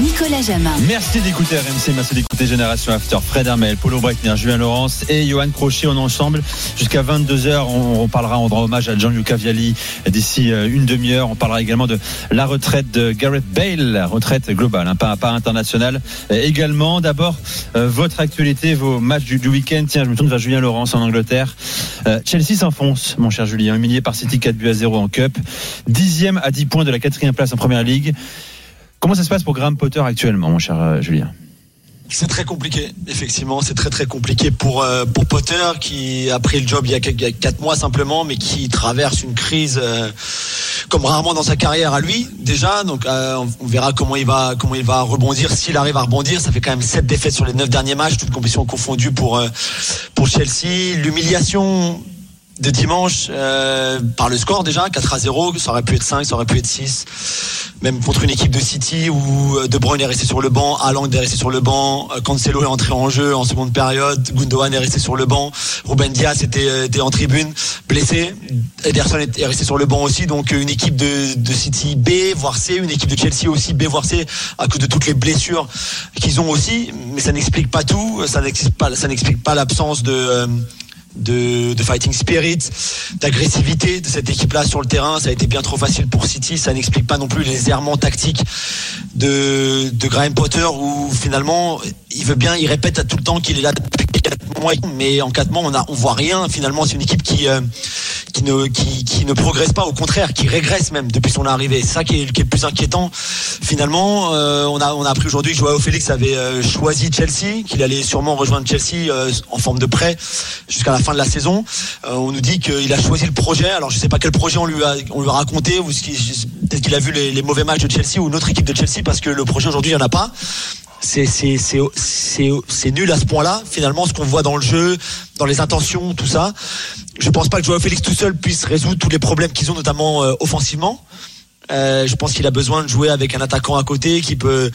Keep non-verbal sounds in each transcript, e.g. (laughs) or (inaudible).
Nicolas Jamin. Merci d'écouter RMC, merci d'écouter Génération After. Fred Hermel, Paulo Breitner, Julien Laurence et Johan Crochet. Est ensemble jusqu'à 22h. On, on parlera, on rendra hommage à Gianluca Vialli d'ici euh, une demi-heure. On parlera également de la retraite de Gareth Bale, retraite globale, hein, pas, pas internationale. Également, d'abord, euh, votre actualité, vos matchs du, du week-end. Tiens, je me tourne vers Julien Laurence en Angleterre. Euh, Chelsea s'enfonce, mon cher Julien, humilié par City 4 buts à 0 en Cup. Dixième à 10 points de la quatrième place en Première Ligue. Comment ça se passe pour Graham Potter actuellement, mon cher euh, Julien? C'est très compliqué, effectivement, c'est très très compliqué pour euh, Potter qui a pris le job il y a quatre mois simplement, mais qui traverse une crise euh, comme rarement dans sa carrière à lui déjà. Donc on, verra comment il va comment il va rebondir s'il arrive à rebondir. Ça fait quand même sept défaites sur les neuf derniers matchs, toutes compétitions confondues pour pour Chelsea. L'humiliation de dimanche euh, par le score déjà 4 à 0 ça aurait pu être 5 ça aurait pu être 6 même contre une équipe de City où euh, De Bruyne est resté sur le banc Haaland est resté sur le banc euh, Cancelo est entré en jeu en seconde période Gundogan est resté sur le banc Ruben Diaz était, euh, était en tribune blessé Ederson est est resté sur le banc aussi. Donc une équipe de, de City B voire C une équipe de Chelsea aussi B voire C à cause de toutes les blessures qu'ils ont aussi. Mais ça n'explique pas tout ça n'explique pas pas l'absence de euh, de, fighting spirit, d'agressivité de cette équipe-là sur le terrain. Ça a été bien trop facile pour City. Ça n'explique pas non plus les errements tactiques de, de Graham Potter où finalement il veut bien, il répète à tout le temps qu'il est là depuis 4 mois, mais en 4 mois on a, on voit rien. Finalement, c'est une équipe qui, euh, qui ne, qui, qui ne progresse pas, au contraire, qui régresse même depuis son arrivée. C'est ça qui est, qui est le plus inquiétant. Finalement, euh, on a, on a appris aujourd'hui que Joao Félix avait euh, choisi Chelsea, qu'il allait sûrement rejoindre Chelsea euh, en forme de prêt jusqu'à la fin de la saison. Euh, on nous dit qu'il a choisi le projet. Alors je sais pas quel projet on lui a, on lui a raconté ou peut-être qu'il a vu les, les mauvais matchs de Chelsea ou une autre équipe de Chelsea parce que le projet aujourd'hui il y en a pas. C'est nul à ce point-là. Finalement, ce qu'on voit dans le jeu, dans les intentions, tout ça. Je pense pas que Joao Félix tout seul puisse résoudre tous les problèmes qu'ils ont, notamment euh, offensivement. Euh, je pense qu'il a besoin de jouer avec un attaquant à côté qui peut.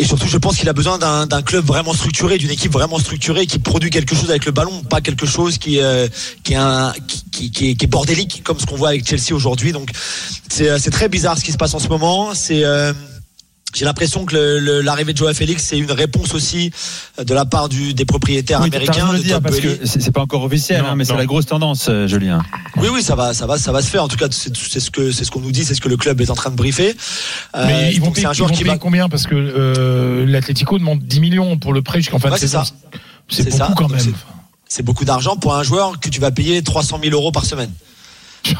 Et surtout, je pense qu'il a besoin d'un club vraiment structuré, d'une équipe vraiment structurée qui produit quelque chose avec le ballon, pas quelque chose qui euh, qui est un qui, qui, qui est, bordélique comme ce qu'on voit avec Chelsea aujourd'hui. Donc c'est euh, c'est très bizarre ce qui se passe en ce moment. C'est euh, j'ai l'impression que l'arrivée de Joao Félix c'est une réponse aussi euh, de la part du, des propriétaires Oui, américains. de dire Todd parce que c'est pas encore officiel, Non, hein, mais c'est la grosse tendance, euh, Julien. Oui, oui, ça va, ça va, ça va se faire. En tout cas, c'est ce que c'est ce qu'on nous dit, c'est ce que le club est en train de briefer. Euh, Mais ils vont payer, c'est un ils joueur vont qui payer va. combien Parce que euh, l'Atlético demande 10 millions pour le prêt jusqu'en fin Ouais, de c'est saison. ça. C'est beaucoup ça. quand même. C'est beaucoup d'argent pour un joueur que tu vas payer 300 000 euros par semaine.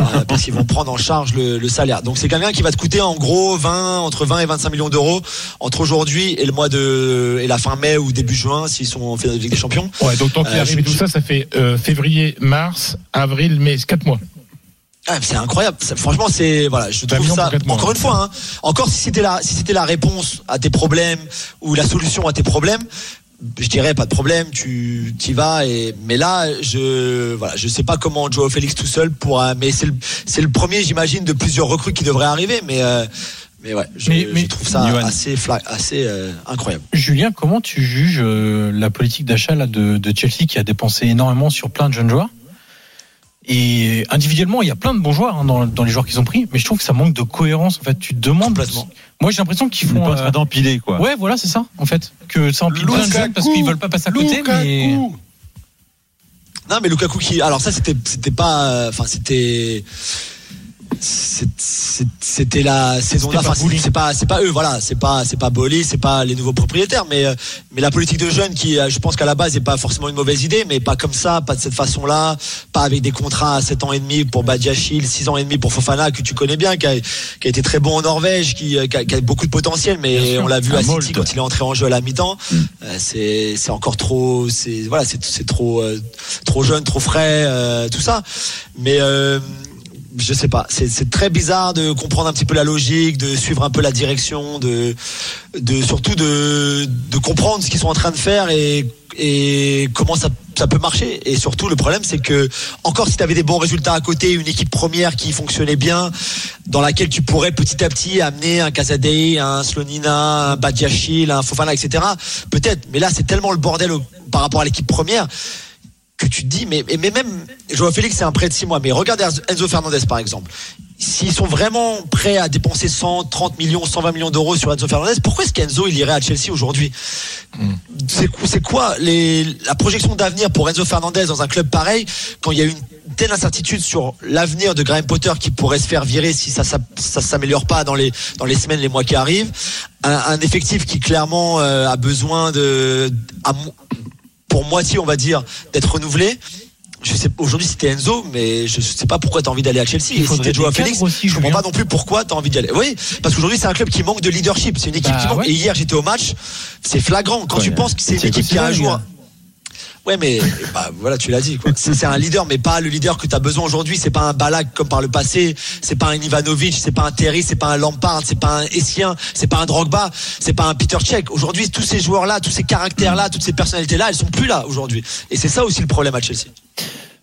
Euh, parce qu'ils vont prendre en charge le, le salaire. Donc c'est quelqu'un qui va te coûter en gros 20 entre 20 et 25 millions d'euros entre aujourd'hui et le mois de et la fin mai ou début juin s'ils sont en finale de Ligue des Champions. Ouais, donc tant qu'il Euh, arrive tout ça, ça fait euh, février, mars, avril, mai, 4 mois. Ah, c'est incroyable. Ça, franchement, c'est voilà, je Vingt trouve ça. Encore une fois, hein, encore si c'était la si c'était la réponse à tes problèmes ou la solution à tes problèmes, je dirais pas de problème, tu y vas. Et mais là, je voilà, je sais pas comment Joao Félix tout seul pourra. Mais c'est le premier, j'imagine, de plusieurs recrues qui devraient arriver. Mais euh, mais ouais, je, Mais- mais- je trouve ça assez euh, incroyable. Julien, comment tu juges euh, la politique d'achat de Chelsea qui a dépensé énormément sur plein de jeunes joueurs? Et individuellement, il y a plein de bons joueurs hein, dans, dans les joueurs qu'ils ont pris, mais je trouve que ça manque de cohérence. En fait, tu te demandes. Moi, j'ai l'impression qu'ils Ils font. font euh, pas d'empiler, quoi. Ouais, voilà, c'est ça, en fait. Que ça empile plein de jeunes parce qu'ils veulent pas passer à côté, mais. Non, mais Lukaku qui. Alors ça, c'était c'était pas. euh, Enfin, c'était. C'était la saison là. Enfin, c'est- pas, c'est pas eux, voilà. C'est pas, c'est pas Bolly, c'est pas les nouveaux propriétaires, mais euh, mais la politique de jeunes qui, euh, je pense qu'à la base, n'est pas forcément une mauvaise idée, mais pas comme ça, pas de cette façon-là, pas avec des contrats à 7 ans et demi pour Badiachil, 6 ans et demi pour Fofana que tu connais bien, qui a, qui a été très bon en Norvège, qui, euh, qui a, qui a beaucoup de potentiel, mais on l'a vu à City quand il est entré en jeu à la mi-temps. Euh, c'est c'est encore trop, c'est voilà, c'est c'est trop euh, trop jeune, trop frais, euh, tout ça. Mais euh, je sais pas, c'est très bizarre de comprendre un petit peu la logique, de suivre un peu la direction, de, surtout de, comprendre ce qu'ils sont en train de faire et, comment ça, peut marcher. Et surtout, le problème, c'est que encore si tu avais des bons résultats à côté, une équipe première qui fonctionnait bien, dans laquelle tu pourrais petit à petit amener un Casadei, un Slonina, un Badiachil, un Fofana, etc. Peut-être. Mais là, c'est tellement le bordel par rapport à l'équipe première que tu te dis, mais, mais même, Joao Félix, c'est un prêt de 6 mois, mais regarde Enzo Fernandez, par exemple. S'ils sont vraiment prêts à dépenser 130 millions, 120 millions d'euros sur Enzo Fernandez, pourquoi est-ce qu'Enzo, il irait à Chelsea aujourd'hui? C'est quoi- c'est quoi les, la projection d'avenir pour Enzo Fernandez dans un club pareil quand il y a une telle incertitude sur l'avenir de Graham Potter qui pourrait se faire virer si ça ça, ça s'améliore pas dans les dans les semaines les mois qui arrivent? Un, un effectif qui clairement euh, a besoin de à pour moitié on va dire d'être renouvelé. Je sais aujourd'hui c'était Enzo mais je sais pas pourquoi tu as envie d'aller à Chelsea. Il et si faudrait des cadres Félix aussi, je comprends pas non plus pourquoi tu as envie d'y aller. Oui parce qu'aujourd'hui c'est un club qui manque de leadership. C'est une équipe Bah, qui manque. ouais. et hier j'étais au match. C'est flagrant. Quand Ouais, tu penses que c'est une équipe qui a un Silva, joueur Ouais, mais bah, voilà, tu l'as dit. quoi. C'est un leader, mais pas le leader que tu as besoin aujourd'hui. C'est pas un Balak comme par le passé. C'est pas un Ivanovic. C'est pas un Terry. C'est pas un Lampard. C'est pas un Essien. C'est pas un Drogba. C'est pas un Peter Cech. Aujourd'hui, tous ces joueurs-là, tous ces caractères-là, toutes ces personnalités-là, elles sont plus là aujourd'hui. Et c'est ça aussi le problème à Chelsea.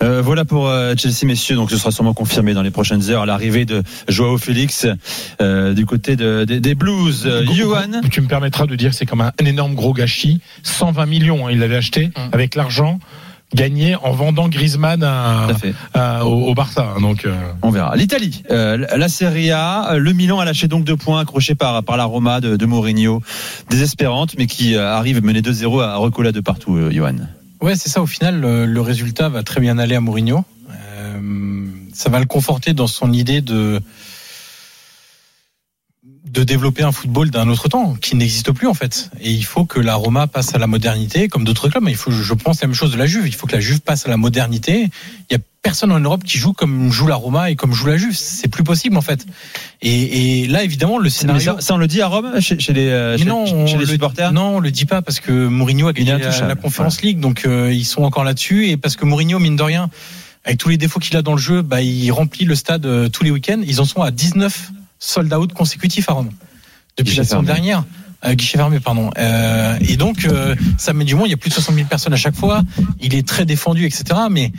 Euh, voilà pour euh, Chelsea, messieurs. Donc, ce sera sûrement confirmé dans les prochaines heures l'arrivée de Joao Félix euh, du côté de- des- des Blues. Euh, Johan, Tu me permettras de dire que c'est comme un, un énorme gros gâchis. 120 millions, hein, il l'avait acheté avec l'argent gagné en vendant Griezmann à, tout à fait. à- au, au Barça. hein, Donc, euh, On verra. L'Italie, euh, la Serie A, le Milan a lâché donc deux points accrochés par, par la Roma de, de Mourinho, désespérante, mais qui euh, arrive mener 2-0 à recoller de partout, euh, Johan. Ouais, c'est ça. Au final, le, résultat va très bien aller à Mourinho. Euh, ça va le conforter dans son idée de de développer un football d'un autre temps qui n'existe plus en fait. Et il faut que la Roma passe à la modernité, comme d'autres clubs. Mais il faut, je pense, la même chose de la Juve. Il faut que la Juve passe à la modernité. Il y a personne en Europe qui joue comme joue la Roma et comme joue la Juve. C'est plus possible en fait. Et, et là, évidemment, le scénario. ça, ça, on le dit à Rome, chez, chez les, euh, chez, non, chez on les le- supporters Non, on le dit pas parce que Mourinho a gagné la, intouchable. la Conference League, donc euh, ils sont encore là-dessus. Et parce que Mourinho, mine de rien, avec tous les défauts qu'il a dans le jeu, bah, il remplit le stade euh, tous les week-ends. Ils en sont à 19 sold out consécutifs à Rome depuis Guichet la fermé. dernière. Euh, guichet fermé, pardon. Euh, et donc, euh, ça met du monde. Il y a plus de 60 000 personnes à chaque fois. Il est très défendu, etc. Mais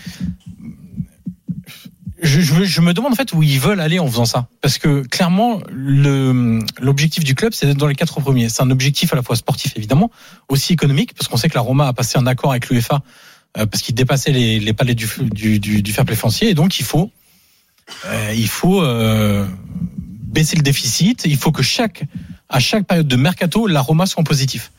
je, je, je me demande en fait où ils veulent aller en faisant ça. Parce que clairement, l'objectif du club, c'est d'être dans les quatre premiers. C'est un objectif à la fois sportif, évidemment, aussi économique, parce qu'on sait que la Roma a passé un accord avec l'UEFA, euh, parce qu'il dépassait les, les palais du, du, du, du fair play foncier. Et donc, il faut, euh, il faut euh, baisser le déficit. Il faut que chaque, à chaque période de mercato, la Roma soit en positif.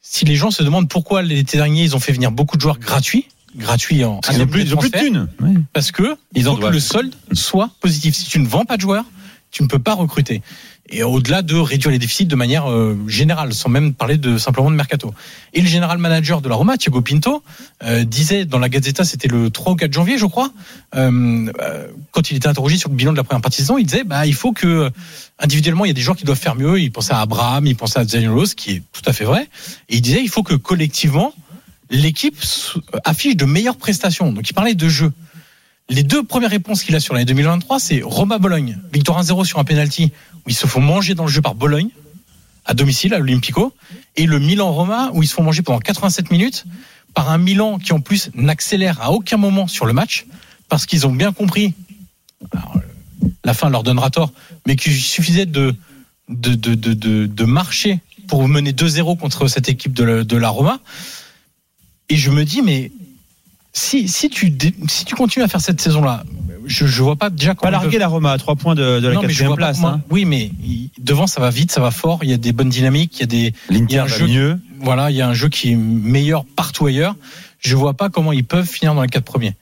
Si les gens se demandent pourquoi l'été dernier, ils ont fait venir beaucoup de joueurs gratuits, gratuits en Ils ont plus, ils ont plus de thunes. Oui. parce que Ils il faut que le solde soit positif. Si tu ne vends pas de joueurs, tu ne peux pas recruter. Et au-delà de réduire les déficits de manière euh, générale, sans même parler de simplement de mercato. Et le général manager de la Roma, Thiago Pinto, euh, disait dans la Gazzetta, c'était le 3 ou 4 janvier, je crois, euh, euh, quand il était interrogé sur le bilan de la première partie de saison, il disait, bah, il faut que euh, individuellement, il y a des joueurs qui doivent faire mieux. Il pensait à Abraham, il pensait à Zaniolo, ce qui est tout à fait vrai. Et il disait, il faut que collectivement, l'équipe affiche de meilleures prestations. Donc il parlait de jeu. Les deux premières réponses qu'il a sur l'année 2023, c'est Roma-Bologne. Victoire 1-0 sur un penalty où ils se font manger dans le jeu par Bologne, à domicile, à l'Olympico. Et le Milan-Roma, où ils se font manger pendant 87 minutes par un Milan qui, en plus, n'accélère à aucun moment sur le match, parce qu'ils ont bien compris, la fin leur donnera tort, mais qu'il suffisait de, de, de, de, marcher pour mener 2-0 contre cette équipe de de la Roma. Et je me dis, mais si, si, tu, si tu continues à faire cette saison-là, je, je vois pas déjà Pas larguer la Roma à 3 points de, de la Non, mais je quatrième vois pas place. comment- Hein. Oui, mais devant, ça va vite, ça va fort. Il y a des bonnes dynamiques, il y a des, il y a un jeu- mieux. voilà, il y a un jeu qui est meilleur partout ailleurs. Je vois pas comment ils peuvent finir dans les quatre premiers.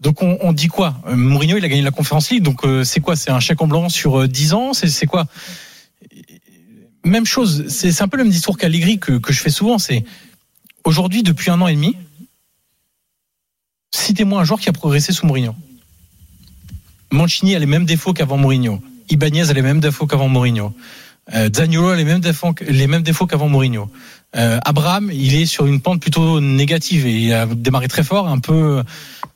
Donc on, on dit quoi? Euh, Mourinho, il a gagné la Conférence League, donc euh, c'est quoi? C'est un chèque en blanc sur euh, 10 ans? C'est quoi? Même chose, c'est c'est un peu le même discours qu'Allegri que, que je fais souvent. C'est aujourd'hui, depuis un an et demi, citez-moi un joueur qui a progressé sous Mourinho. Mancini a les mêmes défauts qu'avant Mourinho. Ibanez a les mêmes défauts qu'avant Mourinho. Euh, Zaniolo a les mêmes défauts, qu'avant Mourinho. Euh, Abraham, il est sur une pente plutôt négative et il a démarré très fort, un peu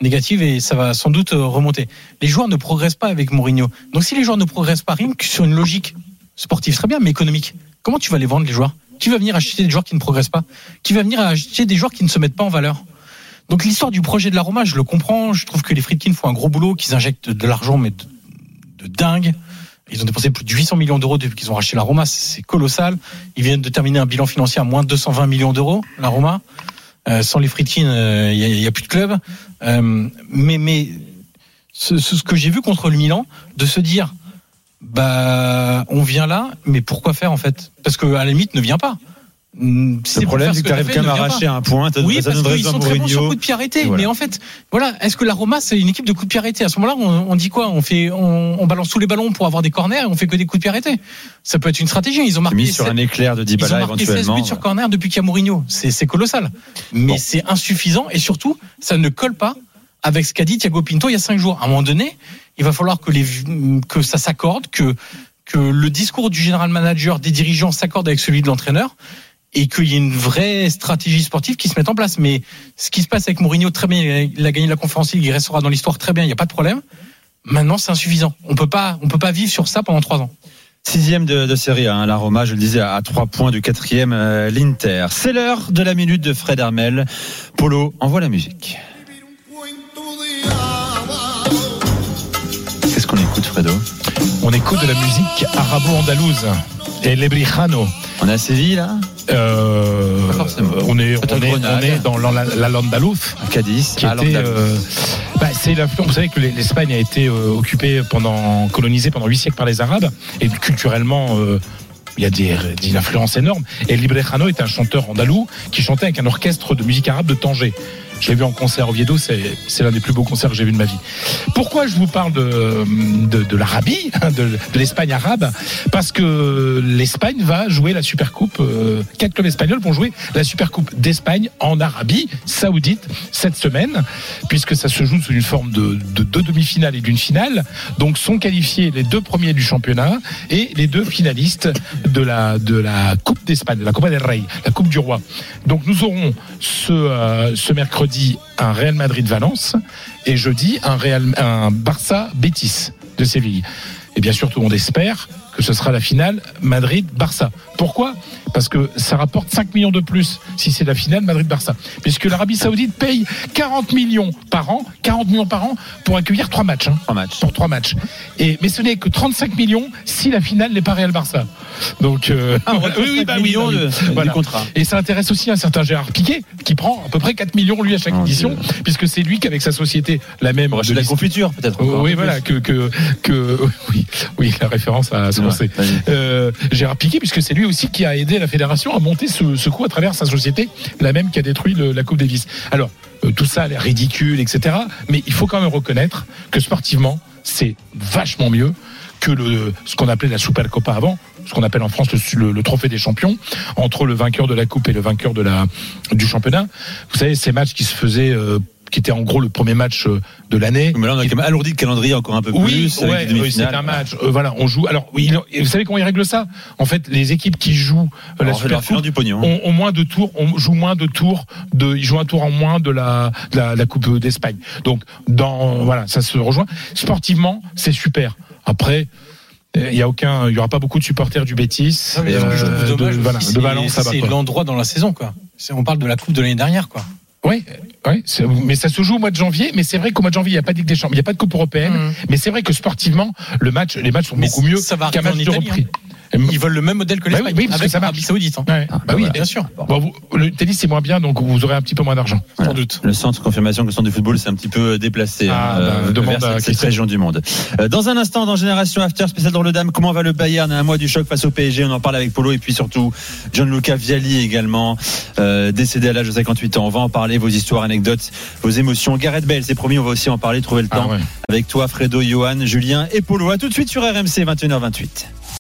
négative et ça va sans doute remonter. Les joueurs ne progressent pas avec Mourinho. Donc si les joueurs ne progressent pas, rien que sur une logique sportive, très bien, mais économique, comment tu vas les vendre les joueurs? Qui va venir acheter des joueurs qui ne progressent pas? Qui va venir acheter des joueurs qui ne se mettent pas en valeur? Donc l'histoire du projet de la Roma, je le comprends. Je trouve que les Friedkin font un gros boulot, qu'ils injectent de l'argent, mais de, de dingue. Ils ont dépensé plus de 800 millions d'euros depuis qu'ils ont racheté la Roma. C'est colossal. Ils viennent de terminer un bilan financier à moins de 220 millions d'euros, la Roma. Euh, sans les Friedkin, il euh, n'y a, plus de club. Euh, mais mais ce, que j'ai vu contre le Milan, de se dire, bah, on vient là, mais pourquoi faire en fait? Parce que ne vient pas. Le problème, c'est que tu arrives quand même à arracher un point. Oui, parce qu'ils sont très bons sur coup de pied arrêté. Mais en fait, voilà, est-ce que la Roma, c'est une équipe de coups de pied arrêtés? À ce moment-là, on, on, dit quoi? On fait, on, on, balance tous les ballons pour avoir des corners et on fait que des coups de pied arrêtés. Ça peut être une stratégie. Ils ont marqué mis sur 7, un éclair de Dybala ils ont marqué 16 buts sur corner depuis qu'il y a Mourinho. C'est colossal. Mais c'est insuffisant et surtout, ça ne colle pas avec ce qu'a dit Thiago Pinto il y a cinq jours. À un moment donné, il va falloir que, les, que ça s'accorde, que, que le discours du général manager, des dirigeants s'accorde avec celui de l'entraîneur et qu'il y ait une vraie stratégie sportive qui se mette en place. Mais ce qui se passe avec Mourinho, très bien, il a gagné la conférence League, il restera dans l'histoire très bien, il n'y a pas de problème. Maintenant, c'est insuffisant. On peut pas, on peut pas vivre sur ça pendant trois ans. Sixième de, de série, hein, la Roma, je le disais, à trois points du quatrième, euh, l'Inter. C'est l'heure de la minute de Fred Hermel. Polo, envoie la musique. Qu'est-ce qu'on écoute, Fredo? On écoute de la musique arabo-andalouse. Et l'Ebrijano. On est à Séville, là? Euh, on est, on est, on est dans la, la Landaluf, Cadiz, qui était, euh, bah, c'est l'influence. Vous savez que l'Espagne a été euh, occupée pendant, colonisée pendant huit siècles par les Arabes, et culturellement. Euh, il y a des, des influences énormes. Et Librejano est un chanteur andalou qui chantait avec un orchestre de musique arabe de Tanger. Je l'ai vu en concert au Viedo, c'est l'un des plus beaux concerts que j'ai vu de ma vie. Pourquoi je vous parle de, de, l'Arabie, de, de l'Espagne arabe? Parce que l'Espagne va jouer la Supercoupe, euh, quatre clubs espagnols vont jouer la Supercoupe d'Espagne en Arabie saoudite cette semaine, puisque ça se joue sous une forme de, de deux demi-finales et d'une finale. Donc sont qualifiés les deux premiers du championnat et les deux finalistes de la, de la Coupe d'Espagne, la Copa del Rey, la Coupe du Roi. Donc nous aurons ce, euh, ce mercredi un Real Madrid-Valence et jeudi un, Real, un Barça-Bétis de Séville. Et bien sûr, tout le monde espère que ce sera la finale Madrid-Barça. Pourquoi? Parce que ça rapporte 5 millions de plus si c'est la finale Madrid-Barça. Puisque l'Arabie Saoudite paye 40 millions par an, 40 millions par an pour accueillir trois matchs. Hein, 3 matchs. Pour trois matchs. Et, mais ce n'est que 35 millions si la finale n'est pas Real-Barça. Donc, euh, ah, (laughs) oui, oui, bah, oui, oui, voilà. contrat. Et ça intéresse aussi un certain Gérard Piquet, qui prend à peu près 4 millions lui à chaque oh, édition, Dieu. puisque c'est lui qu'avec sa société, la même. Bon, de la confiture, peut-être. Oh, oui, voilà, que, que, que, (laughs) oui, oui, la référence à ce ouais, euh, Gérard Piquet, puisque c'est lui aussi qui a aidé la fédération à monter ce, coup à travers sa société, la même qui a détruit la Coupe Davis. Alors, euh, tout ça a l'air ridicule, etc. Mais il faut quand même reconnaître que sportivement, c'est vachement mieux que le, ce qu'on appelait la Supercopa avant, ce qu'on appelle en France le, trophée des champions, entre le vainqueur de la Coupe et le vainqueur de la, du championnat. Vous savez, ces matchs qui se faisaient euh, qui était en gros le premier match euh, de l'année. Mais là, on a quand même alourdi le calendrier encore un peu oui, plus. Ouais, oui, c'est un match. Euh, voilà, on joue. Alors, oui, vous savez comment ils règlent ça? En fait, les équipes qui jouent euh, la Super Coupe du pognon. Ont, ont, moins de tours, on joue moins de tours. De, ils jouent un tour en moins de la, de la, la Coupe d'Espagne. Donc, dans voilà, ça se rejoint. Sportivement, c'est super. Après. Il y a aucun, il y aura pas beaucoup de supporters du Bétis, non, euh, de, voilà, de Valence. C'est l'endroit dans la saison, quoi. On parle de la coupe de l'année dernière, quoi. Oui, oui mais ça se joue au mois de janvier. Mais c'est vrai qu'au mois de janvier, il n'y a pas de Ligue des Champions, il n'y a pas de Coupe européenne. Mmh. Mais c'est vrai que sportivement, le match, les matchs sont mais beaucoup mieux qu'un match de repris. Ils veulent le même modèle que l'Espagne. Bah oui, parce avec que ça marche. l'Arabie Saoudite. Hein. Ouais. Ah, bah, bah oui, voilà. bien sûr. Bon, vous, le tennis c'est moins bien, donc vous aurez un petit peu moins d'argent, voilà. sans doute. Le centre confirmation que le centre du football c'est un petit peu déplacé ah, hein, bah, demande vers à cette région du monde. Euh, dans un instant, dans Génération After spécial dans le Dame, comment va le Bayern? À un mois du choc face au PSG On en parle avec Polo et puis surtout Gianluca Vialli également, euh, décédé à l'âge de 58 ans. On va en parler, vos histoires, anecdotes, vos émotions. Gareth Bell, c'est promis, on va aussi en parler, trouver le temps ah, ouais. avec toi, Fredo, Johan, Julien et Polo. À tout de suite sur RMC 21h28.